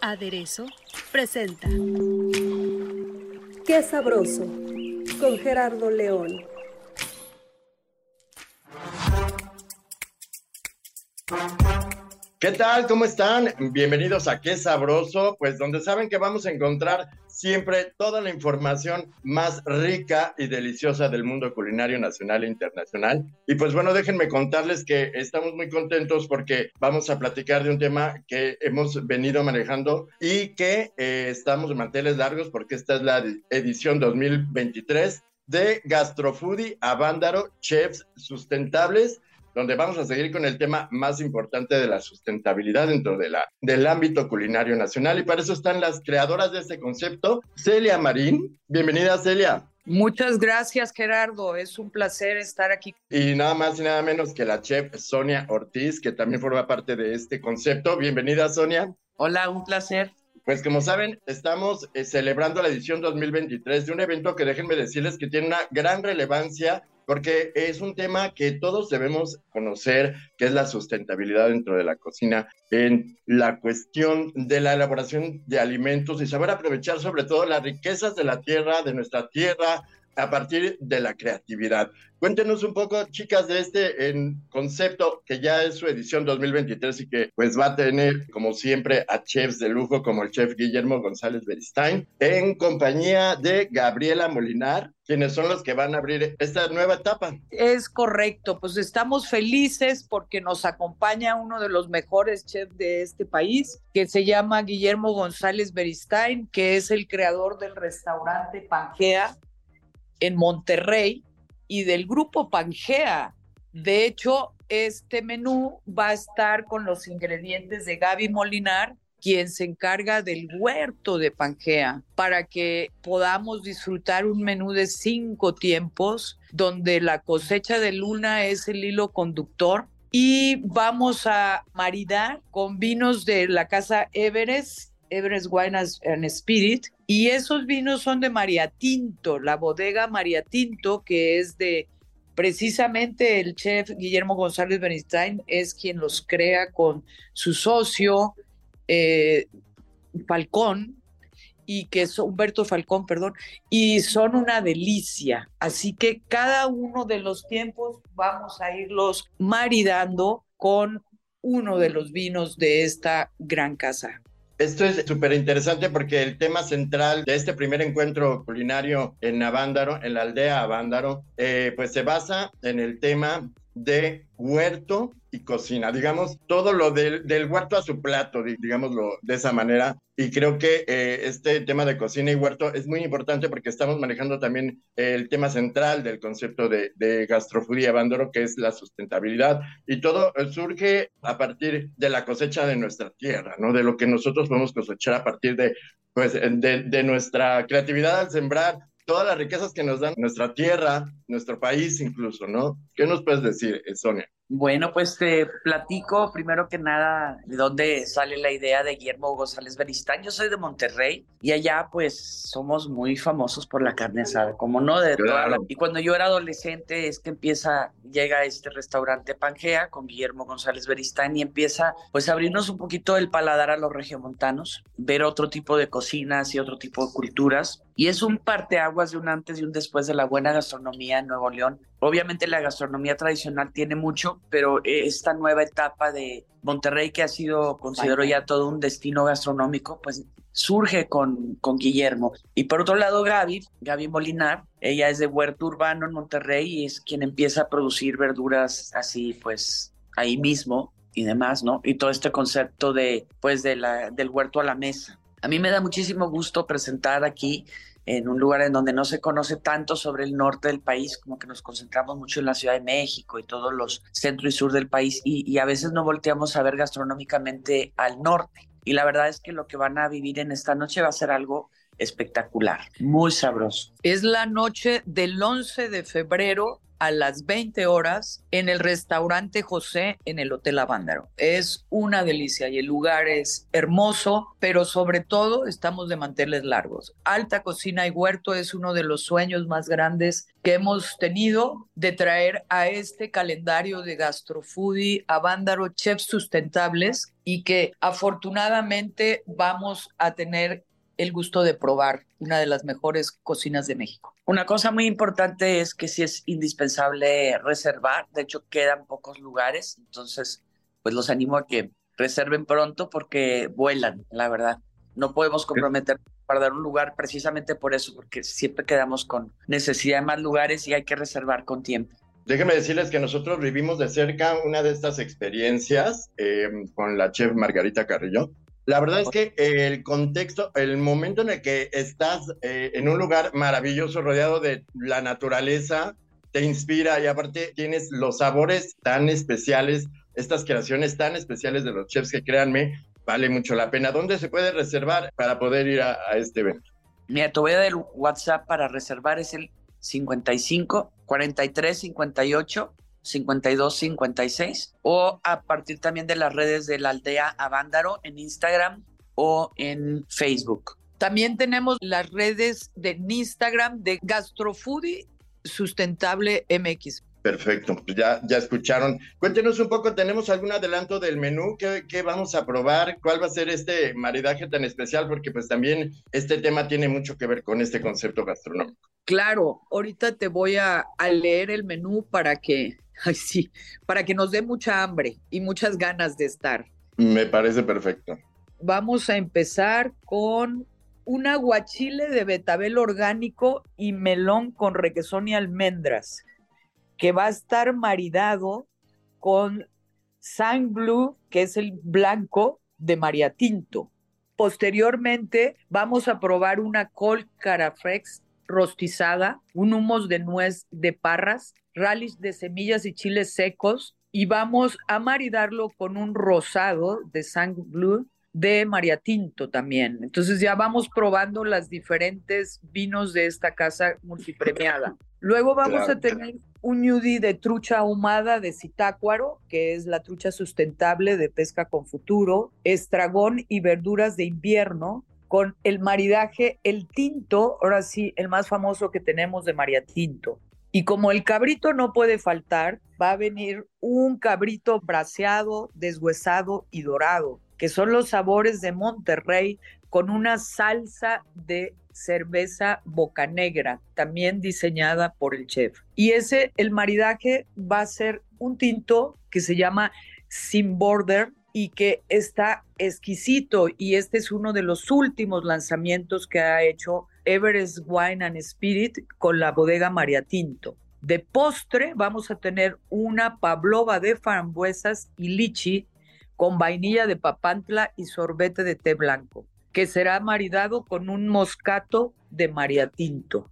Aderezo presenta Qué sabroso con Gerardo León. ¿Qué tal? ¿Cómo están? Bienvenidos a Qué Sabroso, pues donde saben que vamos a encontrar siempre toda la información más rica y deliciosa del mundo culinario nacional e internacional. Y pues bueno, déjenme contarles que estamos muy contentos porque vamos a platicar de un tema que hemos venido manejando y que eh, estamos de manteles largos porque esta es la edición 2023 de Gastrofoodie Avándaro Chefs Sustentables donde vamos a seguir con el tema más importante de la sustentabilidad dentro de la, del ámbito culinario nacional. Y para eso están las creadoras de este concepto, Celia Marín. Bienvenida, Celia. Muchas gracias, Gerardo. Es un placer estar aquí. Y nada más y nada menos que la chef Sonia Ortiz, que también forma parte de este concepto. Bienvenida, Sonia. Hola, un placer. Pues como saben, estamos eh, celebrando la edición 2023 de un evento que déjenme decirles que tiene una gran relevancia porque es un tema que todos debemos conocer, que es la sustentabilidad dentro de la cocina, en la cuestión de la elaboración de alimentos y saber aprovechar sobre todo las riquezas de la tierra, de nuestra tierra, a partir de la creatividad. Cuéntenos un poco, chicas, de este en concepto que ya es su edición 2023 y que pues va a tener, como siempre, a chefs de lujo como el chef Guillermo González Beristain, en compañía de Gabriela Molinar, quienes son los que van a abrir esta nueva etapa. Es correcto, pues estamos felices porque nos acompaña uno de los mejores chefs de este país, que se llama Guillermo González Beristain, que es el creador del restaurante Pangea en Monterrey y del grupo Pangea. De hecho, este menú va a estar con los ingredientes de Gaby Molinar, quien se encarga del huerto de Pangea, para que podamos disfrutar un menú de cinco tiempos, donde la cosecha de luna es el hilo conductor. Y vamos a maridar con vinos de la casa Everest Everest Wine and Spirit. Y esos vinos son de María Tinto, la bodega María Tinto, que es de precisamente el chef Guillermo González Bernstein, es quien los crea con su socio eh, Falcón, y que es Humberto Falcón, perdón, y son una delicia. Así que cada uno de los tiempos vamos a irlos maridando con uno de los vinos de esta gran casa. Esto es súper interesante porque el tema central de este primer encuentro culinario en Avándaro, en la aldea Avándaro, eh, pues se basa en el tema de huerto y cocina, digamos, todo lo del, del huerto a su plato, digámoslo de esa manera. Y creo que eh, este tema de cocina y huerto es muy importante porque estamos manejando también el tema central del concepto de, de gastrofoodie Bandoro, que es la sustentabilidad. Y todo surge a partir de la cosecha de nuestra tierra, ¿no? De lo que nosotros podemos cosechar a partir de, pues, de, de nuestra creatividad al sembrar todas las riquezas que nos dan nuestra tierra, nuestro país incluso, ¿no? ¿Qué nos puedes decir, Sonia? Bueno, pues te platico primero que nada de dónde sale la idea de Guillermo González Beristán. Yo soy de Monterrey y allá pues somos muy famosos por la carne asada, como no de Y cuando yo era adolescente es que empieza, llega este restaurante Pangea con Guillermo González Beristán y empieza pues a abrirnos un poquito el paladar a los regiomontanos, ver otro tipo de cocinas y otro tipo de culturas. Y es un parteaguas de un antes y un después de la buena gastronomía en Nuevo León Obviamente la gastronomía tradicional tiene mucho, pero esta nueva etapa de Monterrey que ha sido, considero ya todo un destino gastronómico, pues surge con, con Guillermo. Y por otro lado, Gaby, Gaby Molinar, ella es de Huerto Urbano en Monterrey y es quien empieza a producir verduras así, pues ahí mismo y demás, ¿no? Y todo este concepto de, pues, de la, del huerto a la mesa. A mí me da muchísimo gusto presentar aquí en un lugar en donde no se conoce tanto sobre el norte del país, como que nos concentramos mucho en la Ciudad de México y todos los centro y sur del país y, a veces no volteamos a ver gastronómicamente al norte. Y la verdad es que lo que van a vivir en esta noche va a ser algo espectacular, muy sabroso. Es la noche del 11 de febrero a las 20 horas en el restaurante José en el Hotel Avándaro. Es una delicia y el lugar es hermoso, pero sobre todo estamos de manteles largos. Alta cocina y huerto es uno de los sueños más grandes que hemos tenido de traer a este calendario de gastrofoodie Avándaro chefs sustentables y que afortunadamente vamos a tener el gusto de probar una de las mejores cocinas de México. Una cosa muy importante es que sí es indispensable reservar, de hecho quedan pocos lugares, entonces pues los animo a que reserven pronto porque vuelan, la verdad. No podemos comprometer para dar un lugar precisamente por eso, porque siempre quedamos con necesidad de más lugares y hay que reservar con tiempo. Déjenme decirles que nosotros vivimos de cerca una de estas experiencias eh, con la chef Margarita Carrillo. La verdad es que el contexto, el momento en el que estás eh, en un lugar maravilloso rodeado de la naturaleza, te inspira y aparte tienes los sabores tan especiales, estas creaciones tan especiales de los chefs que créanme, vale mucho la pena. ¿Dónde se puede reservar para poder ir a, a este evento? Mira, te voy a dar el WhatsApp para reservar, es el 55 43 58 5256 o a partir también de las redes de la aldea Avándaro en Instagram o en Facebook. También tenemos las redes de Instagram de Gastrofoodie Sustentable MX. Perfecto, pues ya, ya escucharon. Cuéntenos un poco, ¿tenemos algún adelanto del menú? ¿Qué, ¿Qué, vamos a probar? ¿Cuál va a ser este maridaje tan especial? Porque pues también este tema tiene mucho que ver con este concepto gastronómico. Claro, ahorita te voy a, a leer el menú para que Ay, sí, para que nos dé mucha hambre y muchas ganas de estar. Me parece perfecto. Vamos a empezar con un aguachile de betabel orgánico y melón con requesón y almendras, que va a estar maridado con sang blue, que es el blanco de María Tinto. Posteriormente vamos a probar una col carafrex rostizada, un humus de nuez de parras rallies de semillas y chiles secos y vamos a maridarlo con un rosado de sang blue de María Tinto también. Entonces ya vamos probando las diferentes vinos de esta casa multipremiada. Luego vamos a tener un ñudi de trucha ahumada de citácuaro, que es la trucha sustentable de pesca con futuro, estragón y verduras de invierno, con el maridaje, el tinto, ahora sí, el más famoso que tenemos de María Tinto. Y como el cabrito no puede faltar, va a venir un cabrito braseado, deshuesado y dorado, que son los sabores de Monterrey con una salsa de cerveza boca negra, también diseñada por el chef. Y ese, el maridaje va a ser un tinto que se llama Sin Border y que está exquisito y este es uno de los últimos lanzamientos que ha hecho Everest Wine and Spirit con la bodega María Tinto. De postre vamos a tener una pavlova de frambuesas y lichi con vainilla de papantla y sorbete de té blanco, que será maridado con un moscato de María Tinto.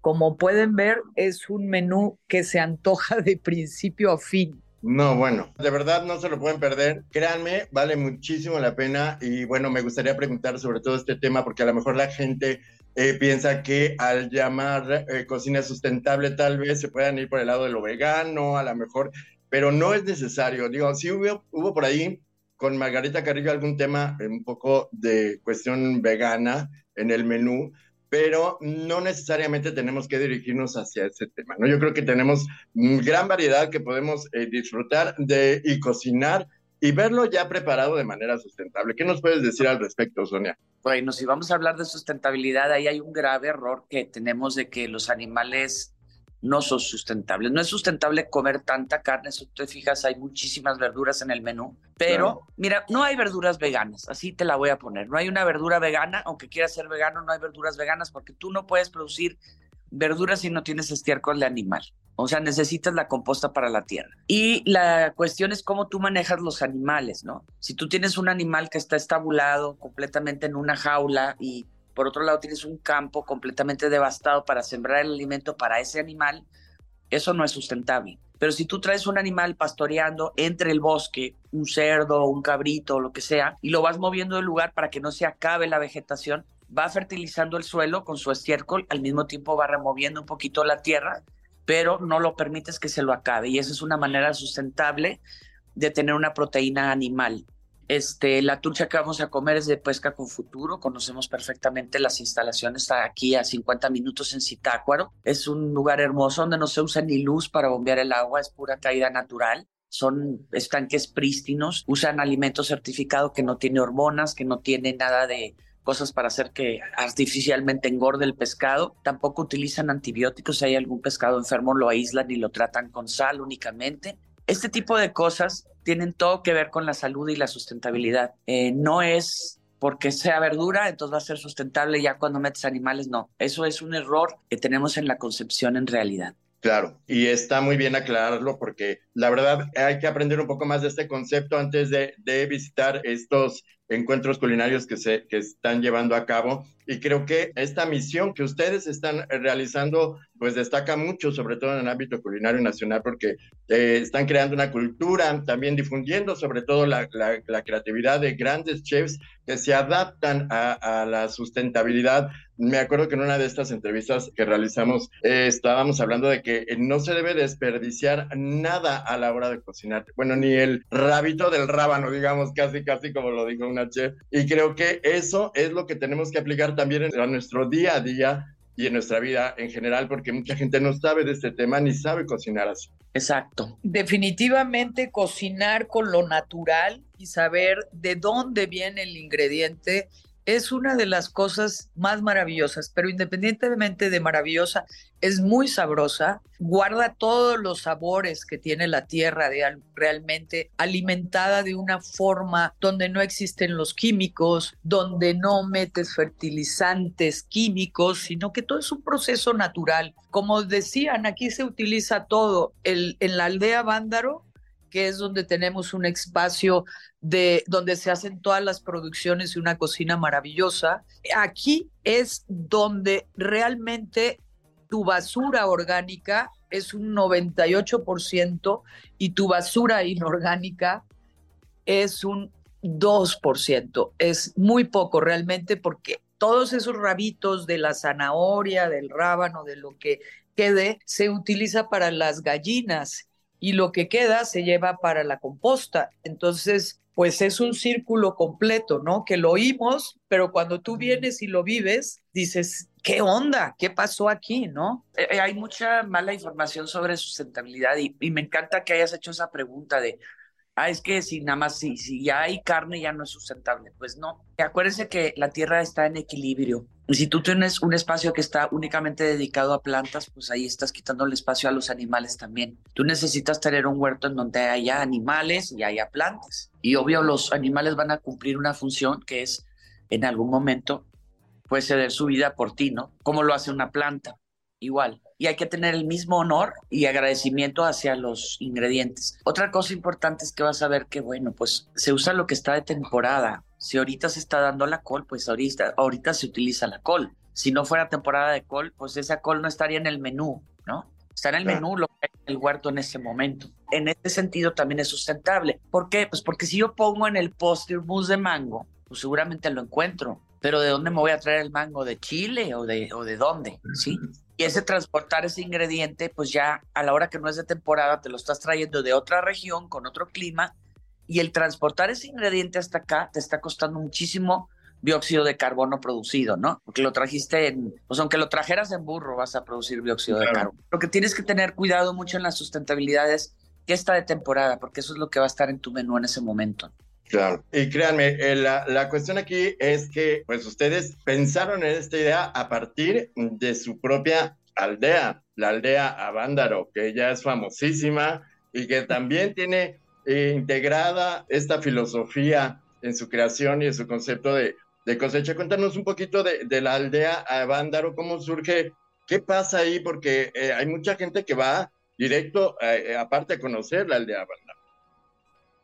Como pueden ver, es un menú que se antoja de principio a fin. No, bueno, de verdad no se lo pueden perder. Créanme, vale muchísimo la pena. Y bueno, me gustaría preguntar sobre todo este tema, porque a lo mejor la gente eh, piensa que al llamar eh, cocina sustentable tal vez se puedan ir por el lado de lo vegano, a lo mejor, pero no es necesario. Digo, sí hubo, por ahí con Margarita Carrillo algún tema eh, un poco de cuestión vegana en el menú, pero no necesariamente tenemos que dirigirnos hacia ese tema, ¿no? Yo creo que tenemos gran variedad que podemos disfrutar de y cocinar y verlo ya preparado de manera sustentable. ¿Qué nos puedes decir al respecto, Sonia? Bueno, si vamos a hablar de sustentabilidad, ahí hay un grave error que tenemos de que los animales no son sustentables. No es sustentable comer tanta carne, si tú te fijas, hay muchísimas verduras en el menú, pero claro. mira, no hay verduras veganas, así te la voy a poner. No hay una verdura vegana, aunque quieras ser vegano, no hay verduras veganas porque tú no puedes producir verduras si no tienes estiércol de animal. O sea, necesitas la composta para la tierra. Y la cuestión es cómo tú manejas los animales, ¿no? Si tú tienes un animal que está estabulado completamente en una jaula y por otro lado tienes un campo completamente devastado para sembrar el alimento para ese animal, eso no es sustentable. Pero si tú traes un animal pastoreando entre el bosque, un cerdo, un cabrito, lo que sea, y lo vas moviendo del lugar para que no se acabe la vegetación, va fertilizando el suelo con su estiércol, al mismo tiempo va removiendo un poquito la tierra, pero no lo permites que se lo acabe. Y esa es una manera sustentable de tener una proteína animal. Este, la trucha que vamos a comer es de pesca con futuro. Conocemos perfectamente las instalaciones aquí a 50 minutos en Citácuaro. Es un lugar hermoso donde no se usa ni luz para bombear el agua, es pura caída natural. Son estanques prístinos, usan alimento certificado que no tiene hormonas, que no tiene nada de cosas para hacer que artificialmente engorde el pescado. Tampoco utilizan antibióticos. Si hay algún pescado enfermo, lo aíslan y lo tratan con sal únicamente. Este tipo de cosas tienen todo que ver con la salud y la sustentabilidad. Eh, no es porque sea verdura, entonces va a ser sustentable ya cuando metes animales, no. Eso es un error que tenemos en la concepción en realidad. Claro, y está muy bien aclararlo porque la verdad hay que aprender un poco más de este concepto antes de, visitar estos encuentros culinarios que se están llevando a cabo. Y creo que esta misión que ustedes están realizando pues destaca mucho sobre todo en el ámbito culinario nacional porque eh, están creando una cultura también difundiendo sobre todo la, la, creatividad de grandes chefs que se adaptan a, a, la sustentabilidad me acuerdo que en una de estas entrevistas que realizamos eh, estábamos hablando de que no se debe desperdiciar nada a la hora de cocinar bueno ni el rabito del rábano digamos casi casi como lo dijo una chef. Y creo que eso es lo que tenemos que aplicar también en, nuestro día a día y en nuestra vida en general, porque mucha gente no sabe de este tema ni sabe cocinar así. Exacto. Definitivamente cocinar con lo natural y saber de dónde viene el ingrediente es una de las cosas más maravillosas, pero independientemente de maravillosa, es muy sabrosa, guarda todos los sabores que tiene la tierra realmente alimentada de una forma donde no existen los químicos, donde no metes fertilizantes químicos, sino que todo es un proceso natural. Como decían, aquí se utiliza todo. En la aldea Vándaro que es donde tenemos un espacio de donde se hacen todas las producciones y una cocina maravillosa. Aquí es donde realmente tu basura orgánica es un 98% y tu basura inorgánica es un 2%. Es muy poco realmente porque todos esos rabitos de la zanahoria, del rábano, de lo que quede, se utiliza para las gallinas y lo que queda se lleva para la composta. Entonces, pues es un círculo completo, ¿no? Que lo oímos, pero cuando tú vienes y lo vives, dices, ¿qué onda? ¿Qué pasó aquí, no? Eh, eh, hay mucha mala información sobre sustentabilidad y, y, me encanta que hayas hecho esa pregunta de, ah, es que si nada más, si, si ya hay carne ya no es sustentable. Pues no. Acuérdense que la tierra está en equilibrio. Y si tú tienes un espacio que está únicamente dedicado a plantas, pues ahí estás quitando el espacio a los animales también. Tú necesitas tener un huerto en donde haya animales y haya plantas. Y obvio, los animales van a cumplir una función que es en algún momento, pues ceder su vida por ti, ¿no? Como lo hace una planta igual. Y hay que tener el mismo honor y agradecimiento hacia los ingredientes. Otra cosa importante es que vas a ver que, bueno, pues se usa lo que está de temporada. Si ahorita se está dando la col, pues ahorita, ahorita se utiliza la col. Si no fuera temporada de col, pues esa col no estaría en el menú, ¿no? Está en el menú lo que hay en el huerto en ese momento. En este sentido también es sustentable. ¿Por qué? Pues porque si yo pongo en el postre un mousse de mango, pues seguramente lo encuentro. Pero ¿de dónde me voy a traer el mango? ¿De Chile o de, o de dónde? ¿Sí? Y ese transportar ese ingrediente, pues ya a la hora que no es de temporada, te lo estás trayendo de otra región, con otro clima, y el transportar ese ingrediente hasta acá te está costando muchísimo dióxido de carbono producido, ¿no? Porque lo trajiste en, pues aunque lo trajeras en burro, vas a producir dióxido de carbono. Lo que tienes que tener cuidado mucho en la sustentabilidad es que está de temporada, porque eso es lo que va a estar en tu menú en ese momento. Claro, y créanme, eh, la, la, cuestión aquí es que pues ustedes pensaron en esta idea a partir de su propia aldea, la aldea Avándaro, que ya es famosísima y que también tiene eh, integrada esta filosofía en su creación y en su concepto de, de cosecha. Cuéntanos un poquito de, de, la aldea Avándaro, cómo surge, qué pasa ahí, porque eh, hay mucha gente que va directo, aparte de conocer la aldea Avándaro.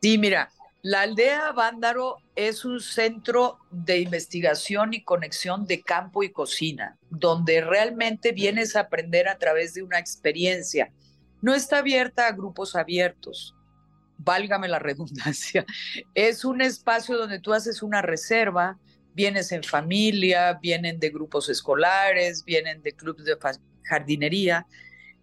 Sí, mira, La aldea Vándaro es un centro de investigación y conexión de campo y cocina, donde realmente vienes a aprender a través de una experiencia. No está abierta a grupos abiertos, válgame la redundancia. Es un espacio donde tú haces una reserva, vienes en familia, vienen de grupos escolares, vienen de clubes de jardinería,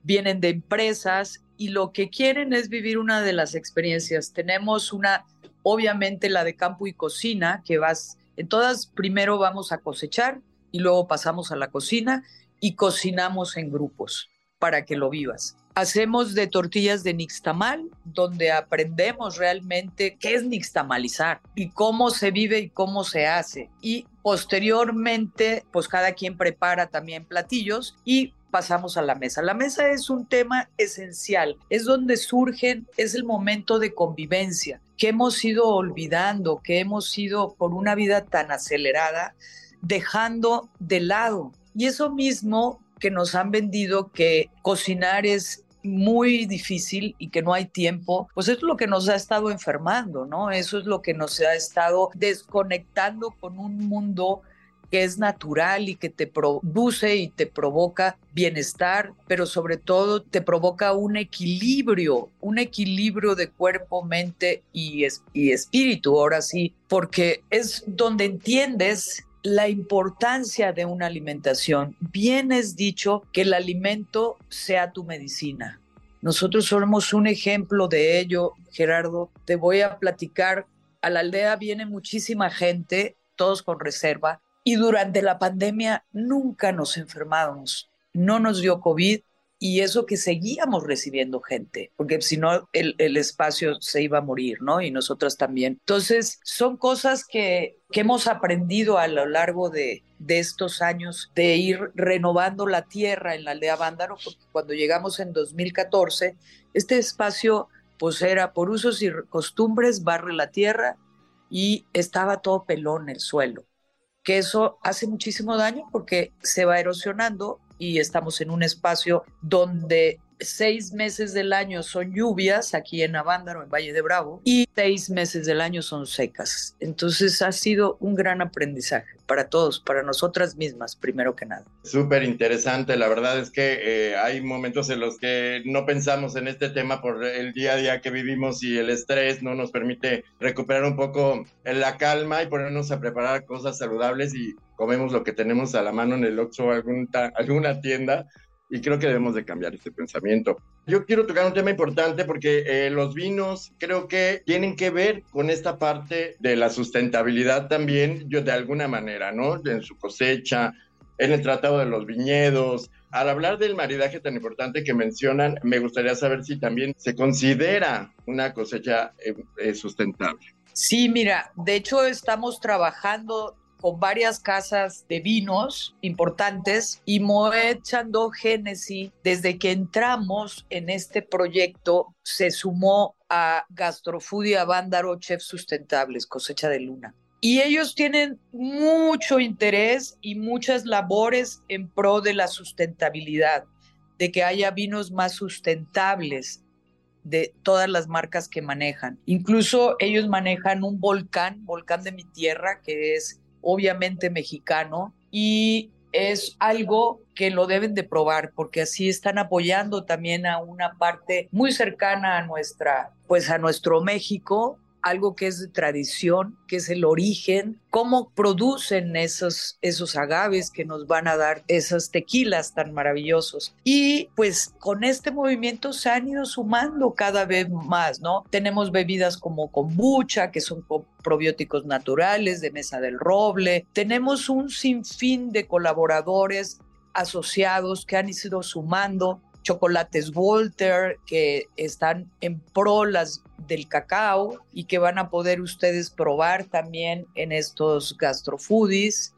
vienen de empresas y lo que quieren es vivir una de las experiencias. Tenemos una, obviamente la de campo y cocina, que vas, en todas primero vamos a cosechar y luego pasamos a la cocina y cocinamos en grupos para que lo vivas. Hacemos de tortillas de nixtamal, donde aprendemos realmente qué es nixtamalizar y cómo se vive y cómo se hace. Y posteriormente, pues cada quien prepara también platillos y pasamos a la mesa. La mesa es un tema esencial, es donde surgen, es el momento de convivencia que hemos ido olvidando, que hemos ido por una vida tan acelerada, dejando de lado. Y eso mismo que nos han vendido que cocinar es muy difícil y que no hay tiempo, pues es lo que nos ha estado enfermando, ¿no? Eso es lo que nos ha estado desconectando con un mundo que es natural y que te produce y te provoca bienestar, pero sobre todo te provoca un equilibrio, un equilibrio de cuerpo, mente y, y espíritu, ahora sí, porque es donde entiendes la importancia de una alimentación. Bien es dicho que el alimento sea tu medicina. Nosotros somos un ejemplo de ello, Gerardo. Te voy a platicar. A la aldea viene muchísima gente, todos con reserva, y durante la pandemia nunca nos enfermamos. No nos dio COVID, y eso que seguíamos recibiendo gente, porque si no el, espacio se iba a morir, ¿no? Y nosotras también. Entonces, son cosas que, que hemos aprendido a lo largo de, de estos años de ir renovando la tierra en la aldea Vándaro, porque cuando llegamos en 2014, este espacio pues era por usos y costumbres, barre la tierra y estaba todo pelón el suelo, que eso hace muchísimo daño porque se va erosionando y estamos en un espacio donde seis meses del año son lluvias aquí en Avándaro, en Valle de Bravo, y seis meses del año son secas. Entonces ha sido un gran aprendizaje para todos, para nosotras mismas, primero que nada. Súper interesante, la verdad es que eh, hay momentos en los que no pensamos en este tema por el día a día que vivimos y el estrés no nos permite recuperar un poco la calma y ponernos a preparar cosas saludables y comemos lo que tenemos a la mano en el Oxxo o alguna tienda y creo que debemos de cambiar este pensamiento. Yo quiero tocar un tema importante porque eh, los vinos creo que tienen que ver con esta parte de la sustentabilidad también, yo de alguna manera, ¿no? En su cosecha, en el tratado de los viñedos. Al hablar del maridaje tan importante que mencionan, me gustaría saber si también se considera una cosecha eh, eh, sustentable. Sí, mira, de hecho estamos trabajando con varias casas de vinos importantes y Moet Chandon Genesis, desde que entramos en este proyecto, se sumó a Gastrofudia Vándaro Chef Sustentables, cosecha de luna. Y ellos tienen mucho interés y muchas labores en pro de la sustentabilidad, de que haya vinos más sustentables de todas las marcas que manejan. Incluso ellos manejan un volcán, volcán de mi tierra, que es obviamente mexicano, y es algo que lo deben de probar porque así están apoyando también a una parte muy cercana a nuestra, pues a nuestro México algo que es de tradición, que es el origen, cómo producen esos, esos agaves que nos van a dar esas tequilas tan maravillosos. Y pues con este movimiento se han ido sumando cada vez más, ¿no? Tenemos bebidas como kombucha, que son probióticos naturales de mesa del roble. Tenemos un sinfín de colaboradores asociados que han ido sumando chocolates Walter que están en pro las del cacao y que van a poder ustedes probar también en estos gastrofoodies,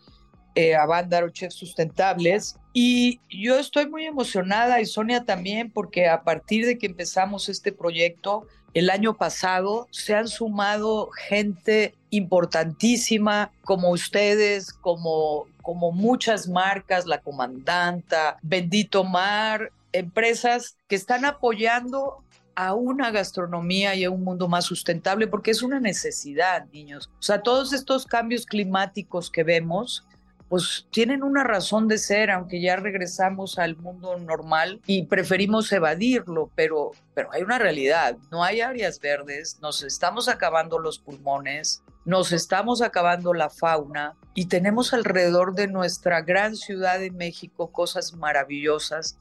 eh, Avándaro Chefs Sustentables. Y yo estoy muy emocionada y Sonia también porque a partir de que empezamos este proyecto, el año pasado se han sumado gente importantísima como ustedes, como, como muchas marcas, La Comandanta, Bendito Mar, empresas que están apoyando a una gastronomía y a un mundo más sustentable, porque es una necesidad, niños. O sea, todos estos cambios climáticos que vemos, pues tienen una razón de ser, aunque ya regresamos al mundo normal y preferimos evadirlo, pero, pero hay una realidad, no hay áreas verdes, nos estamos acabando los pulmones, nos estamos acabando la fauna y tenemos alrededor de nuestra gran ciudad de México cosas maravillosas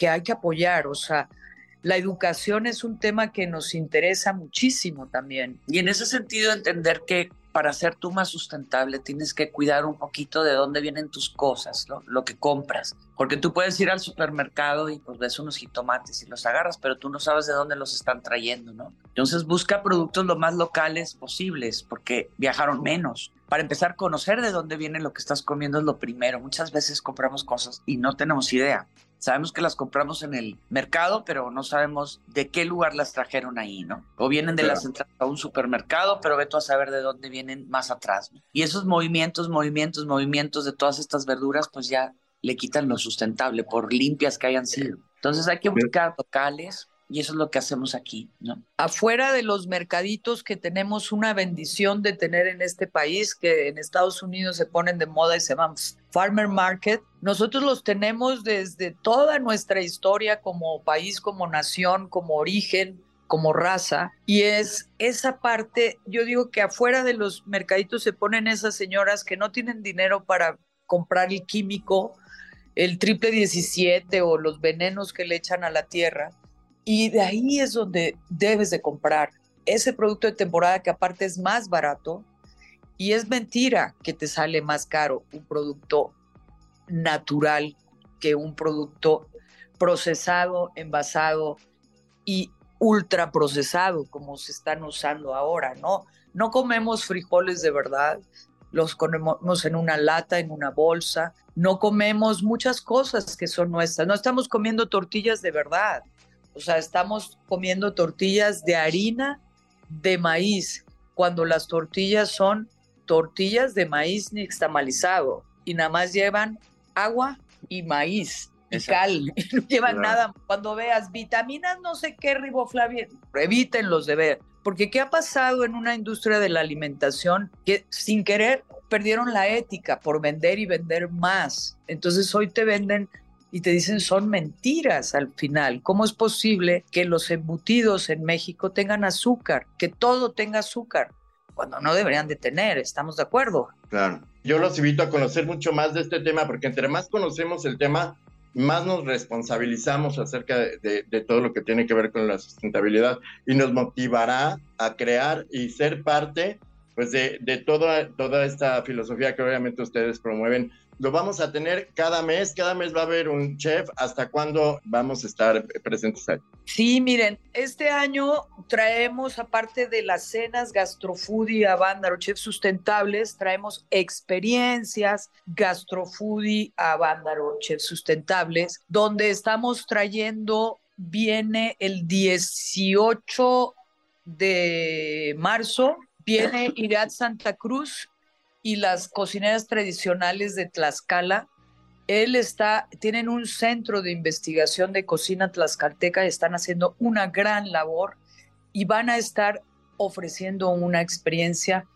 que hay que apoyar, o sea, la educación es un tema que nos interesa muchísimo también. Y en ese sentido, entender que para ser tú más sustentable tienes que cuidar un poquito de dónde vienen tus cosas, lo que compras. Porque tú puedes ir al supermercado y pues ves unos jitomates y los agarras, pero tú no sabes de dónde los están trayendo, ¿no? Entonces busca productos lo más locales posibles porque viajaron menos. Para empezar, conocer de dónde viene lo que estás comiendo es lo primero. Muchas veces compramos cosas y no tenemos idea. Sabemos que las compramos en el mercado, pero no sabemos de qué lugar las trajeron ahí, ¿no? O vienen de las entradas a un supermercado, pero ve tú a saber de dónde vienen más atrás. Y esos movimientos, movimientos, movimientos de todas estas verduras, pues ya le quitan lo sustentable, por limpias que hayan sido. Entonces hay que buscar locales, y eso es lo que hacemos aquí, ¿no? Afuera de los mercaditos que tenemos una bendición de tener en este país, que en Estados Unidos se ponen de moda y se llaman Farmer Market, nosotros los tenemos desde toda nuestra historia como país, como nación, como origen, como raza, y es esa parte, yo digo que afuera de los mercaditos se ponen esas señoras que no tienen dinero para comprar el químico, el triple 17 o los venenos que le echan a la tierra, y de ahí es donde debes de comprar ese producto de temporada que aparte es más barato y es mentira que te sale más caro un producto natural que un producto procesado, envasado y ultra procesado como se están usando ahora, ¿no? No comemos frijoles de verdad, los comemos en una lata, en una bolsa, no comemos muchas cosas que son nuestras, no estamos comiendo tortillas de verdad, o sea, estamos comiendo tortillas de harina de maíz, cuando las tortillas son tortillas de maíz nixtamalizado y nada más llevan agua y maíz y cal, y no llevan nada. Cuando veas vitaminas, no sé qué, riboflavin, evítenlos de ver. Porque ¿qué ha pasado en una industria de la alimentación que sin querer perdieron la ética por vender y vender más? Entonces hoy te venden y te dicen son mentiras al final. ¿Cómo es posible que los embutidos en México tengan azúcar, que todo tenga azúcar, cuando no deberían de tener? ¿Estamos de acuerdo? Claro. Yo los invito a conocer mucho más de este tema, porque entre más conocemos el tema, más nos responsabilizamos acerca de, de, todo lo que tiene que ver con la sustentabilidad y nos motivará a crear y ser parte pues de, de toda, toda esta filosofía que obviamente ustedes promueven lo vamos a tener cada mes, cada mes va a haber un chef. ¿Hasta cuándo vamos a estar presentes ahí? Sí, miren, este año traemos, aparte de las cenas Gastrofoodie a Bándaro, chefs sustentables, traemos experiencias Gastrofoodie a Bándaro, chefs sustentables, donde estamos trayendo, viene el 18 de marzo, viene Irat Santa Cruz y las cocineras tradicionales de Tlaxcala. Él está, tienen un centro de investigación de cocina tlaxcalteca, están haciendo una gran labor y van a estar ofreciendo una experiencia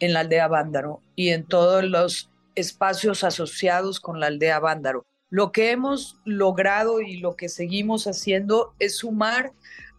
en la aldea Vándaro y en todos los espacios asociados con la aldea Vándaro. Lo que hemos logrado y lo que seguimos haciendo es sumar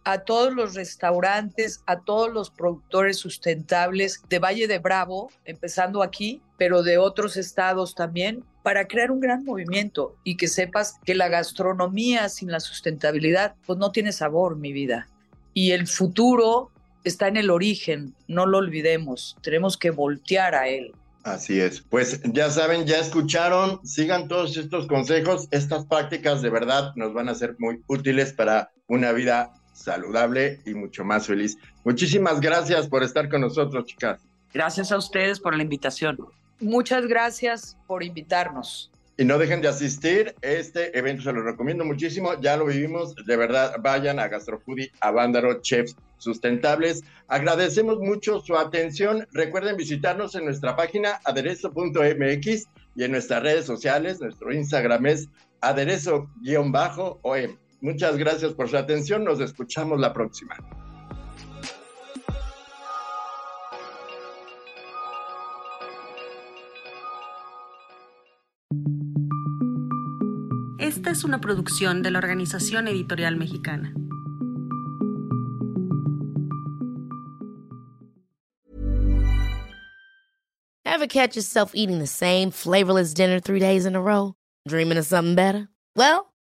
a todos los restaurantes, a todos los productores sustentables de Valle de Bravo, empezando aquí, pero de otros estados también, para crear un gran movimiento y que sepas que la gastronomía sin la sustentabilidad, pues no tiene sabor, mi vida. Y el futuro está en el origen, no lo olvidemos, tenemos que voltear a él. Así es. Pues ya saben, ya escucharon, sigan todos estos consejos, estas prácticas de verdad nos van a ser muy útiles para una vida saludable y mucho más feliz. Muchísimas gracias por estar con nosotros, chicas. Gracias a ustedes por la invitación. Muchas gracias por invitarnos. Y no dejen de asistir, este evento se lo recomiendo muchísimo, ya lo vivimos, de verdad, vayan a Gastrofoodie, a Vándaro Chefs Sustentables. Agradecemos mucho su atención, recuerden visitarnos en nuestra página aderezo.mx y en nuestras redes sociales, nuestro Instagram es aderezo-om. Muchas gracias por su atención. Nos escuchamos la próxima. Esta es una producción de la Organización Editorial Mexicana. Ever catch yourself eating the same flavorless dinner three days in a row? Dreaming of something better? Well,